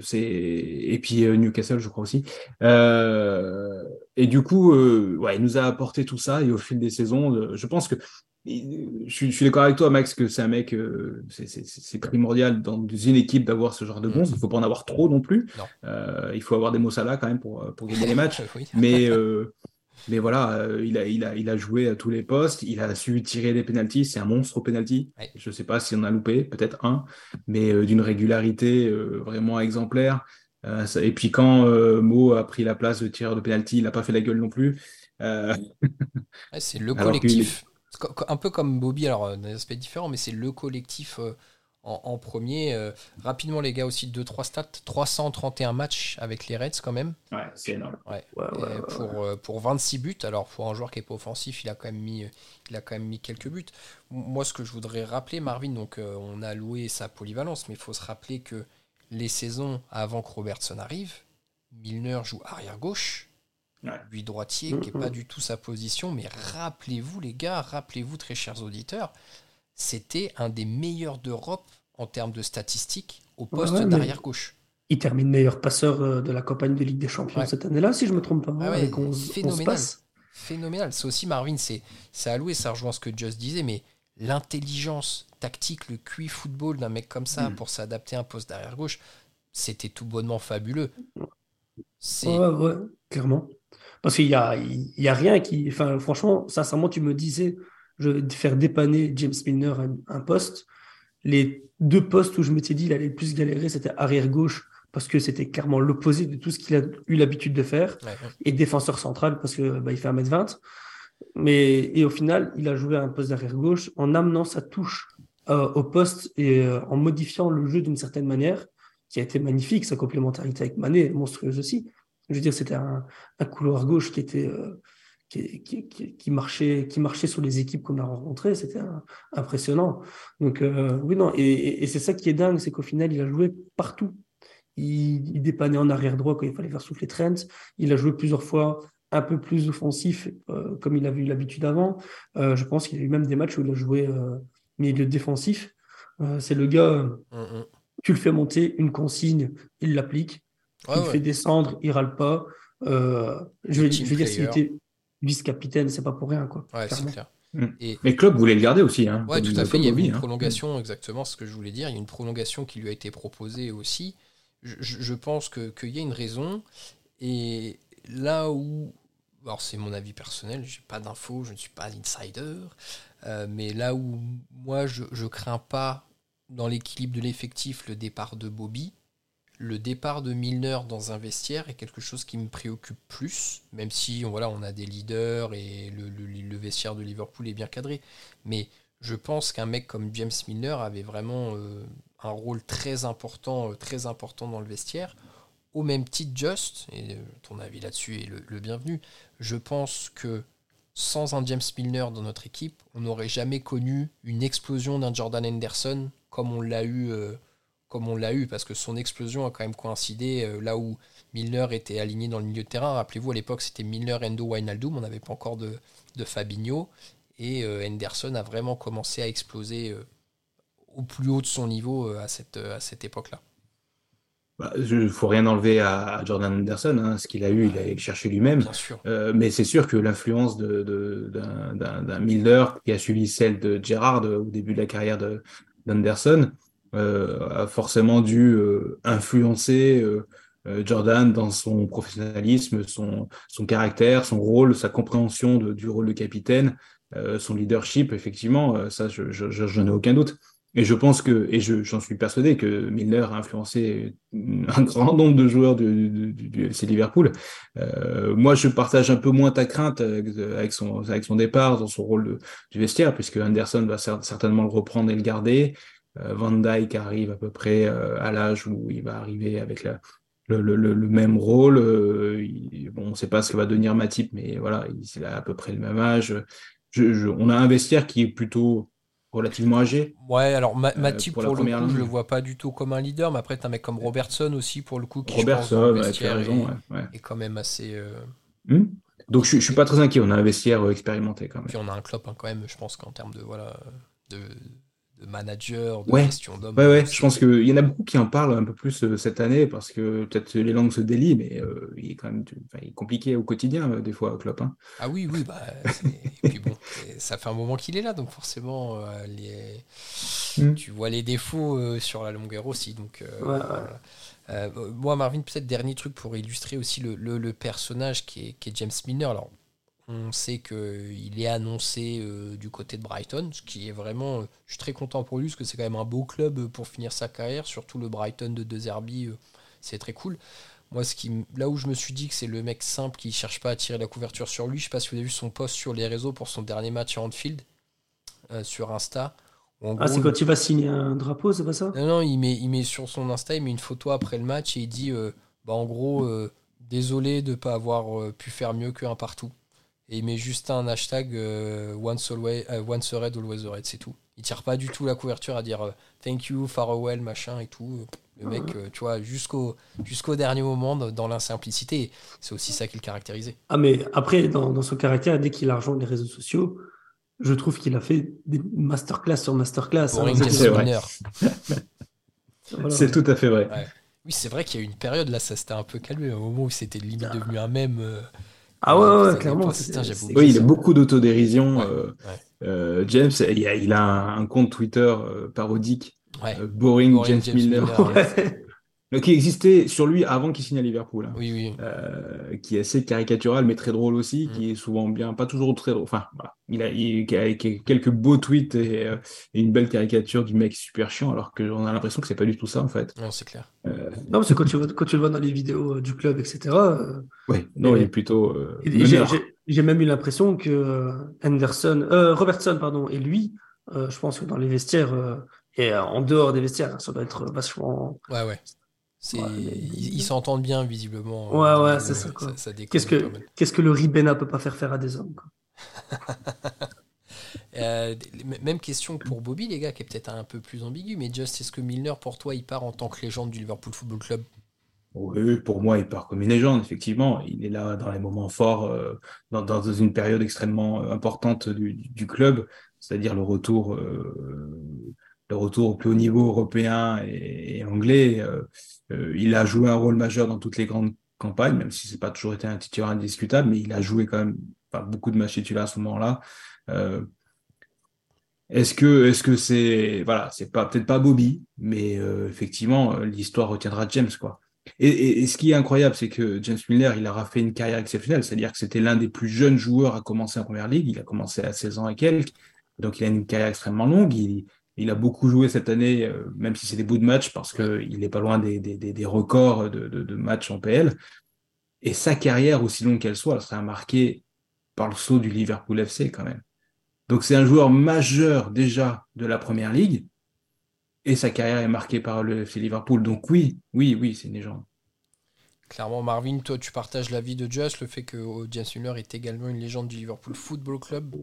c'est et puis Newcastle, je crois aussi. et du coup, ouais, il nous a apporté tout ça et au fil des saisons, je pense que je, suis d'accord avec toi, Max, que c'est un mec, euh, c'est primordial dans une équipe d'avoir ce genre de bons. Mm. Il ne faut pas en avoir trop non plus. Euh, il faut avoir des mots là quand même pour, pour gagner les matchs. Mais, euh, mais voilà, il, a, il, a, il a joué à tous les postes. Il a su tirer des pénalties. C'est un monstre au pénalty. Je ne sais pas si on a loupé, peut-être un, mais d'une régularité vraiment exemplaire. et puis quand Mo a pris la place de tireur de pénalty, il n'a pas fait la gueule non plus. c'est le collectif un peu comme Bobby, alors euh, d'un aspect différent, mais c'est le collectif euh, en, premier. Euh, rapidement, les gars, aussi 2-3 stats 331 matchs avec les Reds, quand même. Ouais, c'est énorme. pour, pour 26 buts, alors pour un joueur qui n'est pas offensif, il a, quand même mis, il a quand même mis quelques buts. Moi, ce que je voudrais rappeler, Marvin, donc on a loué sa polyvalence, mais il faut se rappeler que les saisons avant que Robertson arrive, Milner joue arrière gauche. Lui droitier, qui n'est pas du tout sa position, mais rappelez-vous les gars, rappelez-vous très chers auditeurs, c'était un des meilleurs d'Europe en termes de statistiques au poste d'arrière gauche. Il termine meilleur passeur euh, de la campagne de Ligue des Champions cette année-là, si je me trompe pas. avec phénoménal. phénoménal. C'est aussi Marvin, c'est alloué, ça rejoint ce que Just disait, mais l'intelligence tactique, le QI football d'un mec comme ça mm. pour s'adapter à un poste d'arrière gauche, c'était tout bonnement fabuleux. Ouais, ouais, clairement. Parce qu'il n'y a, il y a rien qui. Enfin, franchement, sincèrement, tu me disais, je faire dépanner James Milner un, un poste. Les deux postes où je m'étais dit il allait le plus galérer, c'était arrière-gauche, parce que c'était clairement l'opposé de tout ce qu'il a eu l'habitude de faire, et défenseur central, parce que bah, il fait 1m20. Mais, et au final, il a joué à un poste d'arrière-gauche en amenant sa touche euh, au poste et euh, en modifiant le jeu d'une certaine manière, qui a été magnifique. Sa complémentarité avec Mané monstrueuse aussi. Je veux dire, c'était un, couloir gauche qui était euh, qui, marchait, qui marchait sur les équipes qu'on a rencontrées. C'était impressionnant. Donc, euh, oui, non. Et, c'est ça qui est dingue, c'est qu'au final, il a joué partout. Il, il, dépannait en arrière droit quand il fallait faire souffler Trent. Il a joué plusieurs fois un peu plus offensif, euh, comme il avait eu l'habitude avant. je pense qu'il y a eu même des matchs où il a joué milieu défensif. c'est le gars, tu le fais monter, une consigne, il l'applique il fait descendre, il râle pas. Euh, je, vais, dire, s'il était vice-capitaine, c'est pas pour rien. Quoi, c'est clair. Mm. Et... Mais Klopp voulait le garder aussi. Hein, tout à fait. Il y avait une hein. prolongation, exactement ce que je voulais dire. Il y a une prolongation qui lui a été proposée aussi. Je, pense qu'il y a une raison. Et là où. Alors, c'est mon avis personnel, j'ai pas d'infos, je ne suis pas insider. Euh, mais là où moi, je, je crains pas dans l'équilibre de l'effectif le départ de Bobby le départ de Milner dans un vestiaire est quelque chose qui me préoccupe plus, même si voilà, on a des leaders et le, vestiaire de Liverpool est bien cadré. Mais je pense qu'un mec comme James Milner avait vraiment euh, un rôle très important, euh, très important dans le vestiaire. Au même titre, Just, et euh, ton avis là-dessus est le, bienvenu, je pense que sans un James Milner dans notre équipe, on n'aurait jamais connu une explosion d'un Jordan Henderson comme on l'a eu comme on l'a eu, parce que son explosion a quand même coïncidé euh, là où Milner était aligné dans le milieu de terrain. Rappelez-vous, à l'époque, c'était Milner, Endo, Wijnaldum, on n'avait pas encore de, de Fabinho, et euh, Henderson a vraiment commencé à exploser euh, au plus haut de son niveau à cette, à cette époque-là. Bah, il ne faut rien enlever à, Jordan Henderson, hein. ce qu'il a eu, il a cherché lui-même. mais c'est sûr que l'influence d'un Milner qui a suivi celle de Gerrard au début de la carrière d'Henderson, euh, a forcément dû euh, influencer euh, Jordan dans son professionnalisme, son, son caractère, son rôle, sa compréhension de, du rôle de capitaine, son leadership, effectivement, ça, je, je, je n'ai aucun doute. Et je pense que, et j'en suis persuadé que Milner a influencé un grand nombre de joueurs du, du, FC Liverpool. Euh, moi, je partage un peu moins ta crainte avec, son, avec son départ dans son rôle de, du vestiaire, puisque Anderson va certainement le reprendre et le garder. Euh, Van Dyke arrive à peu près euh, à l'âge où il va arriver avec la, le, le, le, même rôle. Euh, bon, on ne sait pas ce que va devenir Matip, mais voilà, il, a à peu près le même âge. Je, on a un vestiaire qui est plutôt relativement âgé. Ouais, alors Matip, pour, le coup, je le vois pas du tout comme un leader, mais après, tu as un mec comme Robertson aussi, pour le coup, qui Robertson, tu as raison, est, quand même assez. Hmm. Donc, je, ne suis pas très inquiet. On a un vestiaire expérimenté quand même. Puis on a un club hein, quand même, je pense qu'en termes de voilà de, de manager, de ouais. gestion d'hommes. Ouais, ouais, je pense qu'il y en a beaucoup qui en parlent un peu plus euh, cette année parce que peut-être les langues se délient, mais euh, il est quand même il est compliqué au quotidien, euh, des fois, Klopp. Hein. Ah oui, oui, bah, et puis bon, ça fait un moment qu'il est là, donc forcément, les... Mm. tu vois les défauts sur la longueur aussi. Donc, moi, Marvin, peut-être dernier truc pour illustrer aussi le, le, personnage qui est, qui est James Milner. Alors, on sait qu'il est annoncé euh, du côté de Brighton, ce qui est vraiment. je suis très content pour lui, parce que c'est quand même un beau club pour finir sa carrière, surtout le Brighton de De Zerbi, euh, c'est très cool. Moi, ce qui, là où je me suis dit que c'est le mec simple qui cherche pas à tirer la couverture sur lui, je sais pas si vous avez vu son post sur les réseaux pour son dernier match à Anfield, euh, sur Insta. ah, c'est quand il va signer un drapeau, c'est pas ça? Non, non, il met, il met sur son Insta, il met une photo après le match et il dit bah, en gros, désolé de ne pas avoir pu faire mieux qu'un partout. Et il met juste un hashtag euh, once, always, uh, once red, always red, c'est tout. Il tire pas du tout la couverture à dire euh, thank you, farewell, machin et tout. Le mec, euh, tu vois, jusqu'au jusqu'au dernier moment, dans l'insimplicité. C'est aussi ça qui le caractérisait. Ah, mais après, dans, dans son caractère, dès qu'il a rejoint les réseaux sociaux, je trouve qu'il a fait des masterclass sur masterclass. Hein, c'est vrai. C'est tout à fait vrai. Oui, c'est vrai qu'il y a eu une période là, ça s'était un peu calmé, un moment où c'était limite ah. devenu un même. Ah ouais, clairement. oui, il a beaucoup d'autodérision. Euh, euh, James, il a, un, compte Twitter euh, parodique, Boring, James, Miller. qui existait sur lui avant qu'il signe à Liverpool. Hein. Oui, oui. Euh, qui est assez caricatural, mais très drôle aussi, mm. qui est souvent bien, pas toujours très drôle. Enfin, voilà. il, a, il, a, quelques beaux tweets euh, et, une belle caricature du mec super chiant, alors qu'on a l'impression que c'est pas du tout ça, en fait. Non, c'est clair. Euh... Non, parce que quand tu, quand tu le vois dans les vidéos euh, du club, etc. oui, non, il est plutôt. J'ai même eu l'impression que Anderson, Robertson, pardon, et lui, je pense que dans les vestiaires, et en dehors des vestiaires, ça doit être vachement. Ouais, ouais ils s'entendent bien, visiblement. Ouais, ouais, c'est ça. Qu'est-ce que, qu'est-ce que le Ribena peut pas faire faire à des hommes euh, même question pour Bobby, les gars, qui est peut-être un peu plus ambigu, mais Just, est-ce que Milner, pour toi, il part en tant que légende du Liverpool Football Club? Oui, pour moi, il part comme une légende, effectivement. Il est là dans les moments forts, euh, dans, une période extrêmement euh, importante du, club, c'est-à-dire le retour, le retour au plus haut niveau européen et, anglais. Euh, il a joué un rôle majeur dans toutes les grandes campagnes, même si c'est pas toujours été un titulaire indiscutable, mais il a joué quand même beaucoup de matchs titulaires à ce moment-là. Euh, est-ce que est-ce que c'est voilà, c'est pas peut-être pas Bobby, mais euh, effectivement l'histoire retiendra James quoi. Et, ce qui est incroyable, c'est que James Miller, il aura fait une carrière exceptionnelle, c'est-à-dire que c'était l'un des plus jeunes joueurs à commencer en première ligue. Il a commencé à 16 ans et quelques, donc il a une carrière extrêmement longue. Il, il a beaucoup joué cette année, euh, même si c'est des bouts de match, parce qu'il n'est pas loin des, des, records de, de, matchs en PL. Et sa carrière, aussi longue qu'elle soit, elle sera marquée par le saut du Liverpool FC quand même. Donc c'est un joueur majeur déjà de la Première Ligue, et sa carrière est marquée par le FC Liverpool. Donc oui, oui, oui, c'est une légende. Clairement, Marvin, toi, tu partages l'avis de Just, le fait que James est également une légende du Liverpool Football Club.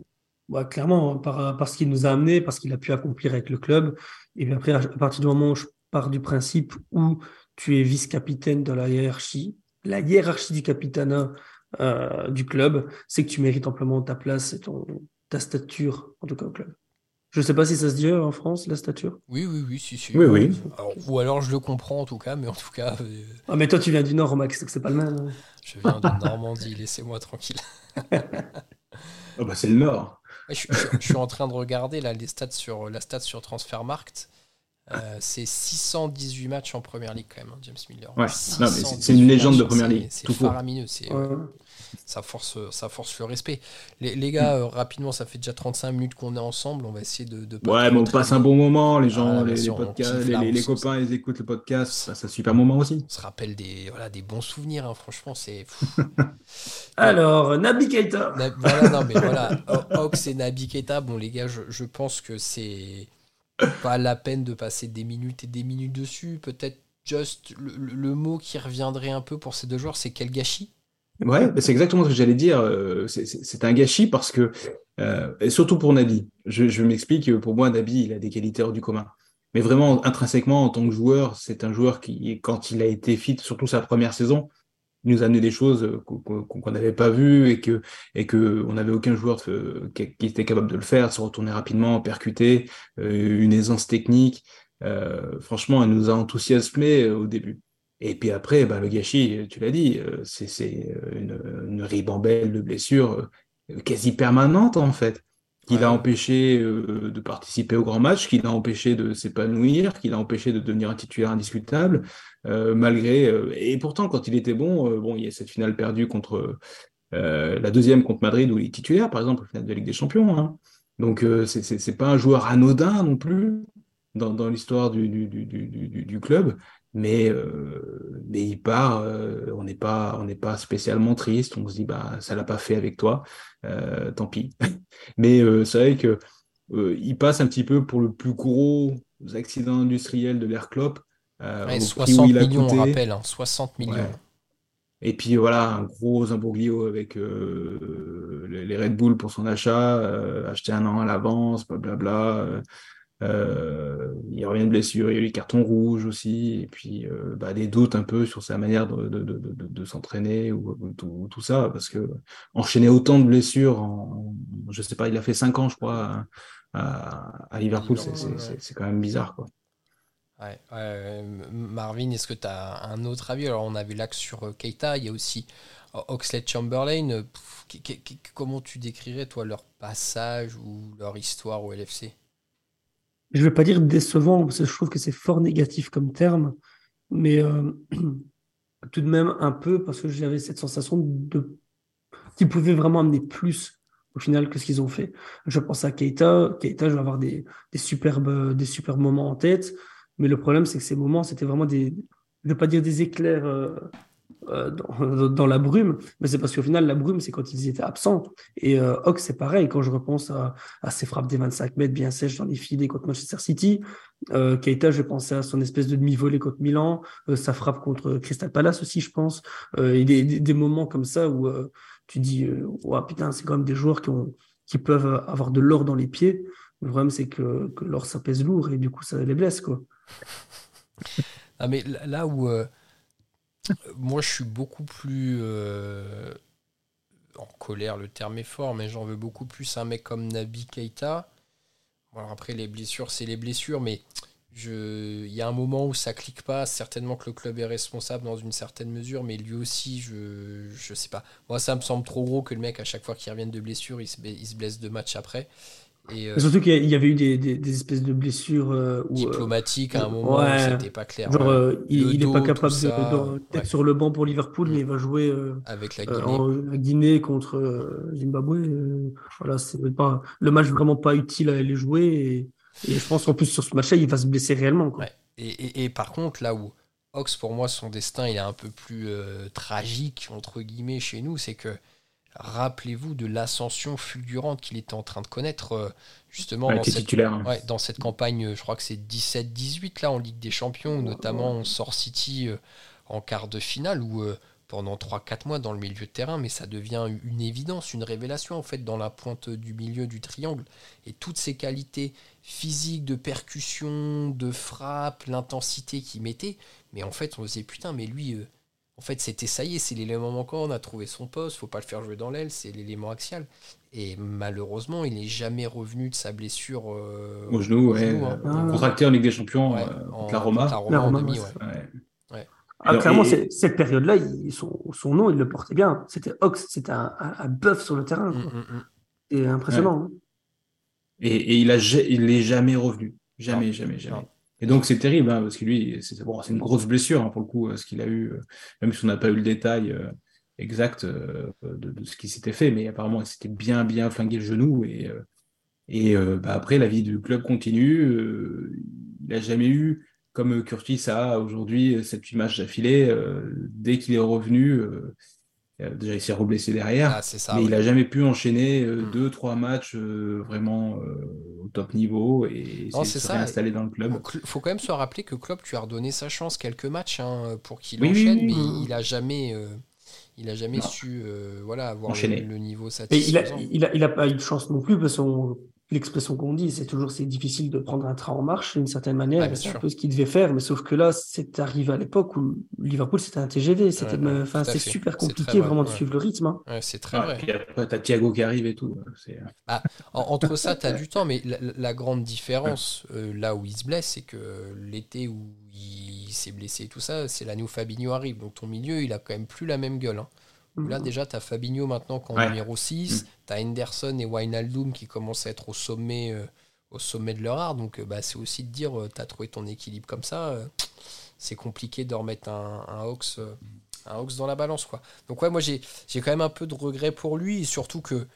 Bah, clairement, par, parce qu'il nous a amené, parce qu'il a pu accomplir avec le club. Et puis après, à partir du moment où je pars du principe où tu es vice-capitaine dans la hiérarchie, la hiérarchie du capitanat euh, du club, c'est que tu mérites amplement ta place et ton, ta stature, en tout cas au club. Je ne sais pas si ça se dit en France, la stature? Oui, oui, oui, si, si. Oui, oui. ou alors je le comprends en tout cas, mais en tout cas. Euh, ah, mais toi, tu viens du Nord, Max, donc c'est pas le même. Hein. Je viens de Normandie, laissez-moi tranquille. oh, bah, c'est le Nord je, suis en train de regarder là, les stats sur, la stat sur Transfermarkt. c'est 618 matchs en première ligue quand même, hein, James Miller. Ouais. c'est une légende de première ligue. C'est faramineux. Ça, force, ça force le respect. Les, gars, mm. euh, rapidement, ça fait déjà 35 minutes qu'on est ensemble. On va essayer de. ouais, mais on passe un bon moment. Les gens, les, les, copains, ils écoutent le podcast. Ça, c'est un super moment aussi. On se rappelle des, voilà, des bons souvenirs. Hein. Franchement, c'est. Alors, Nabi Keita. voilà, non, mais voilà. Ox et Nabi Keita, bon, les gars, je, je pense que c'est pas la peine de passer des minutes et des minutes dessus. Peut-être juste le, mot qui reviendrait un peu pour ces deux joueurs, c'est quel gâchis. Ouais, c'est exactement ce que j'allais dire. Euh, c'est un gâchis parce que, euh, et surtout pour Nabi, je, m'explique, pour moi, Nabi, il a des qualités hors du commun. Mais vraiment, intrinsèquement, en tant que joueur, c'est un joueur qui, quand il a été fit, surtout sa première saison, nous a amené des choses euh, qu'on n'avait pas vues et que et que n'avait aucun joueur qui, était capable de le faire, se retourner rapidement, percuter, euh, une aisance technique. Euh, franchement, elle nous a enthousiasmé au début. Et puis après, bah, le gâchis, tu l'as dit, c'est une, une ribambelle de blessures quasi permanente en fait qui l'a empêché euh, de participer au grand match, qui l'a empêché de s'épanouir, qui l'a empêché de devenir un titulaire indiscutable, euh, malgré. Euh, et pourtant, quand il était bon, bon, il y a cette finale perdue contre la deuxième contre Madrid où il est titulaire, par exemple, au finale de Ligue des Champions. Hein. Donc, c'est pas un joueur anodin non plus dans, dans l'histoire du, du, du, du, club mais, euh, mais il part, euh, on n'est pas, on n'est pas spécialement triste, on se dit bah ça l'a pas fait avec toi, euh, tant pis. mais c'est vrai que il passe un petit peu pour le plus gros accident industriel de l'ère Klopp. 60 millions, on rappelle, 60 hein, millions. Et puis voilà, un gros imbroglio avec les Red Bull pour son achat, acheter un an à l'avance, blablabla. Euh, il revient de blessure, il y a eu les cartons rouges aussi, et puis euh, bah, des doutes un peu sur sa manière de, de, de, de s'entraîner ou, tout, tout, ça, parce que enchaîner autant de blessures, en, je sais pas, il a fait 5 ans, je crois, à, à Liverpool, c'est quand même bizarre. Quoi. Ouais, Marvin, est-ce que tu as un autre avis? Alors, on a vu l'axe sur euh, Keita, il y a aussi Oxley Chamberlain. Comment tu décrirais, toi, leur passage ou leur histoire au LFC je ne vais pas dire décevant, parce que je trouve que c'est fort négatif comme terme, mais euh, tout de même un peu, parce que j'avais cette sensation de qu'ils pouvaient vraiment amener plus au final que ce qu'ils ont fait. Je pense à Keita. Keita, je vais avoir des, des, superbes, des superbes moments en tête, mais le problème, c'est que ces moments, c'était vraiment des, je ne vais pas dire des éclairs euh, euh, dans, la brume, mais c'est parce qu'au final, la brume, c'est quand ils étaient absents. Et euh, Ox, c'est pareil, quand je repense à, ses frappes des 25 mètres bien sèches dans les filets contre Manchester City. Euh, Keita, je pensais à son espèce de demi-volée contre Milan, euh, sa frappe contre Crystal Palace aussi, je pense. et des, des, moments comme ça où tu dis, ouais, putain, c'est quand même des joueurs qui, peuvent avoir de l'or dans les pieds. Le problème, c'est que, que l'or, ça pèse lourd et du coup, ça les blesse. Quoi. Ah, mais là où moi, je suis beaucoup plus euh, en colère, le terme est fort, mais j'en veux beaucoup plus un mec comme Nabi Keita. après, les blessures, c'est les blessures, mais il y a un moment où ça clique pas. Certainement que le club est responsable dans une certaine mesure, mais lui aussi, je, je sais pas. Moi, ça me semble trop gros que le mec, à chaque fois qu'il revient de blessure, il se, il se blesse deux matchs après. Euh, surtout qu'il y avait eu des, des, espèces de blessures euh, euh, diplomatiques à un moment, c'était pas clair. Genre, il n'est pas capable d'être sur le banc pour Liverpool, mais il va jouer avec la Guinée, Guinée contre Zimbabwe. voilà, c'est pas le match vraiment pas utile à aller jouer. Et, je pense qu'en plus sur ce match-là, il va se blesser réellement. Quoi. Et, et, par contre, là où Ox, pour moi, son destin, il est un peu plus tragique entre guillemets chez nous, c'est que rappelez-vous de l'ascension fulgurante qu'il était en train de connaître euh, justement dans cette, hein. dans cette, campagne, je crois que c'est 17-18 là en Ligue des Champions, notamment on sort City euh, en quart de finale où euh, pendant 3-4 mois dans le milieu de terrain, mais ça devient une évidence, une révélation en fait dans la pointe du milieu du triangle. Et toutes ces qualités physiques, de percussion, de frappe, l'intensité qu'il mettait, mais en fait on se disait putain, mais lui, en fait, c'était ça y est, c'est l'élément manquant, on a trouvé son poste, faut pas le faire jouer dans l'aile, c'est l'élément axial. Et malheureusement, il n'est jamais revenu de sa blessure euh, au genou, ouais, hein. euh, contracté en Ligue des Champions euh, contre la Roma. La Roma, ouais. Ah, clairement, cette période-là, son, son, nom, il le portait bien. C'était Ox, c'était un, un, bœuf sur le terrain. C'est mm, mm, mm. impressionnant. Hein. Et, et, il n'est il est jamais revenu. Jamais, jamais, jamais. Et donc c'est terrible, hein, parce que lui, c'est bon, une grosse blessure hein, pour le coup, ce qu'il a eu, même si on n'a pas eu le détail exact de, ce qui s'était fait, mais apparemment il s'était bien bien flingué le genou et et euh, bah, après, la vie du club continue. Euh, il n'a jamais eu, comme Curtis a aujourd'hui, cette image d'affilée. Euh, dès qu'il est revenu, déjà il s'est reblessé derrière, ah, mais il n'a jamais pu enchaîner hmm. deux, trois matchs vraiment au top niveau et s'est réinstallé dans le club. Il faut quand même se rappeler que Klopp, tu as redonné sa chance quelques matchs hein, pour qu'il enchaîne, mais il n'a jamais il n'a jamais su voilà, avoir le, niveau satisfaisant. il n'a il a, pas eu de chance non plus parce qu'on l'expression qu'on dit, c'est toujours c'est difficile de prendre un train en marche d'une certaine manière. c'est un peu ce qu'il devait faire, mais sauf que là, c'est arrivé à l'époque où Liverpool c'était un TGV. C'était, enfin, c'est super compliqué vraiment de suivre le rythme. Hein. c'est très vrai. Puis après, t'as Thiago qui arrive et tout. Ah, entre ça, tu as du temps, mais la, grande différence euh, là où il se blesse, c'est que l'été où il s'est blessé et tout ça, c'est l'année où Fabinho arrive. Donc ton milieu, il a quand même plus la même gueule. Hein. Là, mm. déjà, tu as Fabinho maintenant en numéro 6. Tu as Henderson et Wijnaldum qui commencent à être au sommet, euh, au sommet de leur art. Donc, euh, bah, c'est aussi de dire, euh, tu as trouvé ton équilibre comme ça. c'est compliqué de remettre un, un Hawks, un dans la balance. quoi. Donc, ouais, moi, j'ai quand même un peu de regret pour lui. surtout que,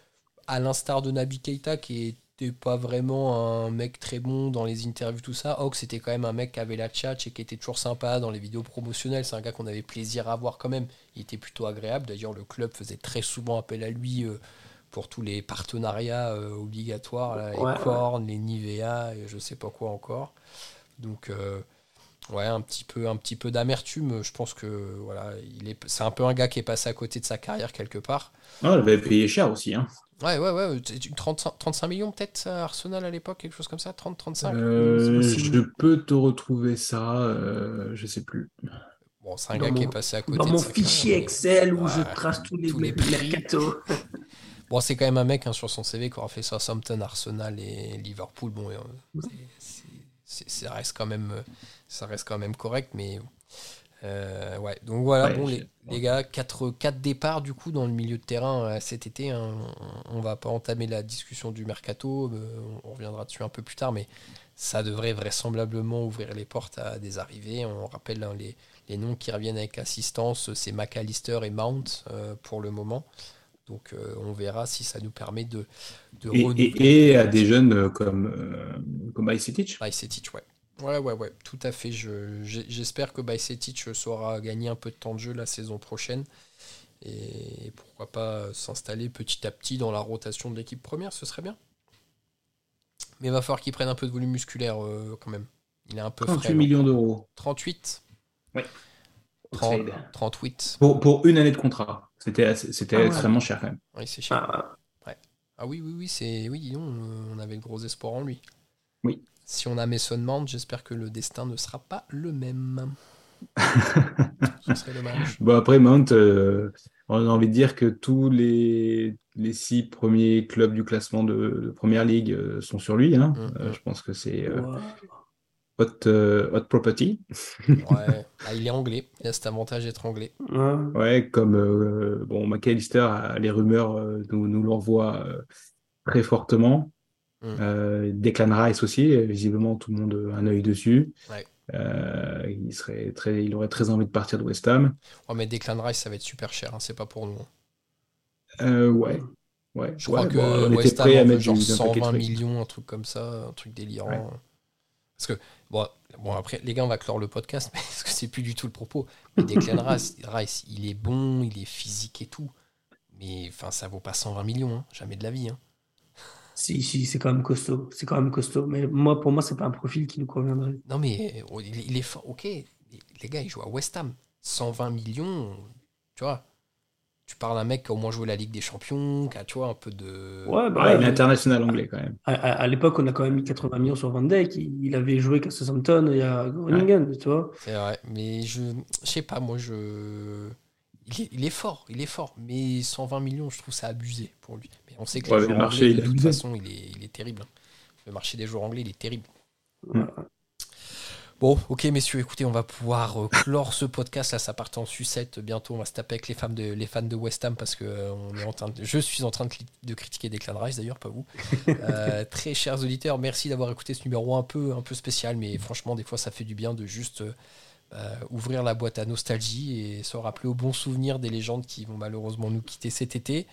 à l'instar de Nabi Keita, qui est pas vraiment un mec très bon dans les interviews, tout ça. Hawk, c'était quand même un mec qui avait la tchatch et qui était toujours sympa dans les vidéos promotionnelles. C'est un gars qu'on avait plaisir à voir quand même. Il était plutôt agréable. D'ailleurs, le club faisait très souvent appel à lui euh, pour tous les partenariats euh, obligatoires, les Korn, les Nivea, et je sais pas quoi encore. Donc, euh, ouais, un petit peu, un petit peu d'amertume. Je pense que voilà, il est, c'est un peu un gars qui est passé à côté de sa carrière quelque part. Ah, il avait payé cher aussi. Hein. Ouais, ouais, ouais. 30, 35 millions peut-être Arsenal à l'époque, quelque chose comme ça 30, 35 euh, Je peux te retrouver ça, euh, je sais plus. Bon, c'est un gars qui est passé à côté. Dans mon fichier Excel où je trace tous les, tous les bon, c'est quand même un mec hein, sur son CV qui aura fait Southampton, Arsenal et Liverpool. Bon, euh, ça reste quand même, ça reste quand même correct, mais euh, ouais, donc voilà, bon, les, les, gars, 4, 4 départs du coup dans le milieu de terrain euh, cet été. Hein. on, va pas entamer la discussion du mercato, euh, on reviendra dessus un peu plus tard, mais ça devrait vraisemblablement ouvrir les portes à des arrivées. On rappelle hein, les, les, noms qui reviennent avec assistance c'est McAllister et Mount pour le moment. Donc on verra si ça nous permet de, de et, et, à des jeunes comme, comme Icetic ouais. Ouais, ouais, ouais, tout à fait. J'espère que Bajcetic saura gagner un peu de temps de jeu la saison prochaine. Et pourquoi pas s'installer petit à petit dans la rotation de l'équipe première, ce serait bien. Mais il va falloir qu'il prenne un peu de volume musculaire euh, quand même. Il est un peu 38 millions d'euros. 38 Oui. 38. Pour, pour, une année de contrat. C'était ah extrêmement cher quand même. Oui, c'est cher. Ah. Ouais. ah oui, oui, oui, c'est. Oui, on avait de gros espoirs en lui. Oui. Si on a Mason Mount, j'espère que le destin ne sera pas le même. Ce serait dommage. Bon, après, Mount, euh, on a envie de dire que tous les, les six premiers clubs du classement de, Première Ligue euh, sont sur lui. Hein. Mm, euh, je pense que c'est hot, property. ouais. Ah, il est anglais. Il a cet avantage d'être anglais. Ouais, comme bon, McAllister, les rumeurs nous, nous l'envoient très fortement. Mm. Euh, Declan Rice aussi, visiblement tout le monde a un œil dessus. Euh, il, serait très, il aurait très envie de partir de West Ham. mais Declan Rice, ça va être super cher, hein, c'est pas pour nous. Hein. Euh, ouais. ouais. Je crois que West Ham à mettre genre 120 millions, un truc comme ça, un truc délirant. Parce que, bon, bon, après, les gars, on va clore le podcast, mais parce que c'est plus du tout le propos. Mais Declan Rice, Rice, il est bon, il est physique et tout. Mais enfin, ça vaut pas 120 millions, hein, jamais de la vie. Hein. Si, si, c'est quand même costaud. C'est quand même costaud. Mais moi, pour moi, c'est pas un profil qui nous conviendrait. Non, mais oh, il est fort. Ok, les gars, ils jouent à West Ham. 120 millions, tu vois. Tu parles d'un mec qui a au moins joué la Ligue des Champions, qui a, tu vois, un peu de. Ouais, bah, il est international anglais quand même. À, l'époque, on a quand même mis 80 millions sur Van Dijk. Il, avait joué qu'à Southampton et à Groningen, tu vois. C'est vrai. Mais je, je sais pas, moi, je. Il est, fort, il est fort, mais 120 millions, je trouve ça abusé pour lui. On sait que le marché, de toute façon, il est, il est terrible. Le marché des joueurs anglais, il est terrible. Bon, ok, messieurs, écoutez, on va pouvoir euh, clore ce podcast. Là, ça part en sucette. Bientôt, on va se taper avec les, femmes de, les fans de West Ham parce que euh, on est en train je suis en train de, critiquer Declan Rice, d'ailleurs, pas vous. Euh, très chers auditeurs, merci d'avoir écouté ce numéro un peu, un peu spécial, mais franchement, des fois, ça fait du bien de juste ouvrir la boîte à nostalgie et se rappeler aux bons souvenirs des légendes qui vont malheureusement nous quitter cet été.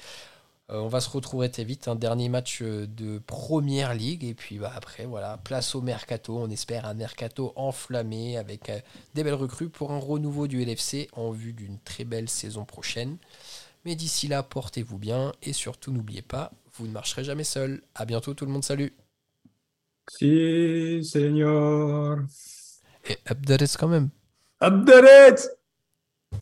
Euh, on va se retrouver très vite. Un dernier match euh, de première ligue. Et puis bah, après, voilà, place au mercato. On espère un mercato enflammé avec euh, des belles recrues pour un renouveau du LFC en vue d'une très belle saison prochaine. Mais d'ici là, portez-vous bien et surtout n'oubliez pas, vous ne marcherez jamais seul. À bientôt tout le monde, salut. Si, Seigneur. Et updates quand même. Updates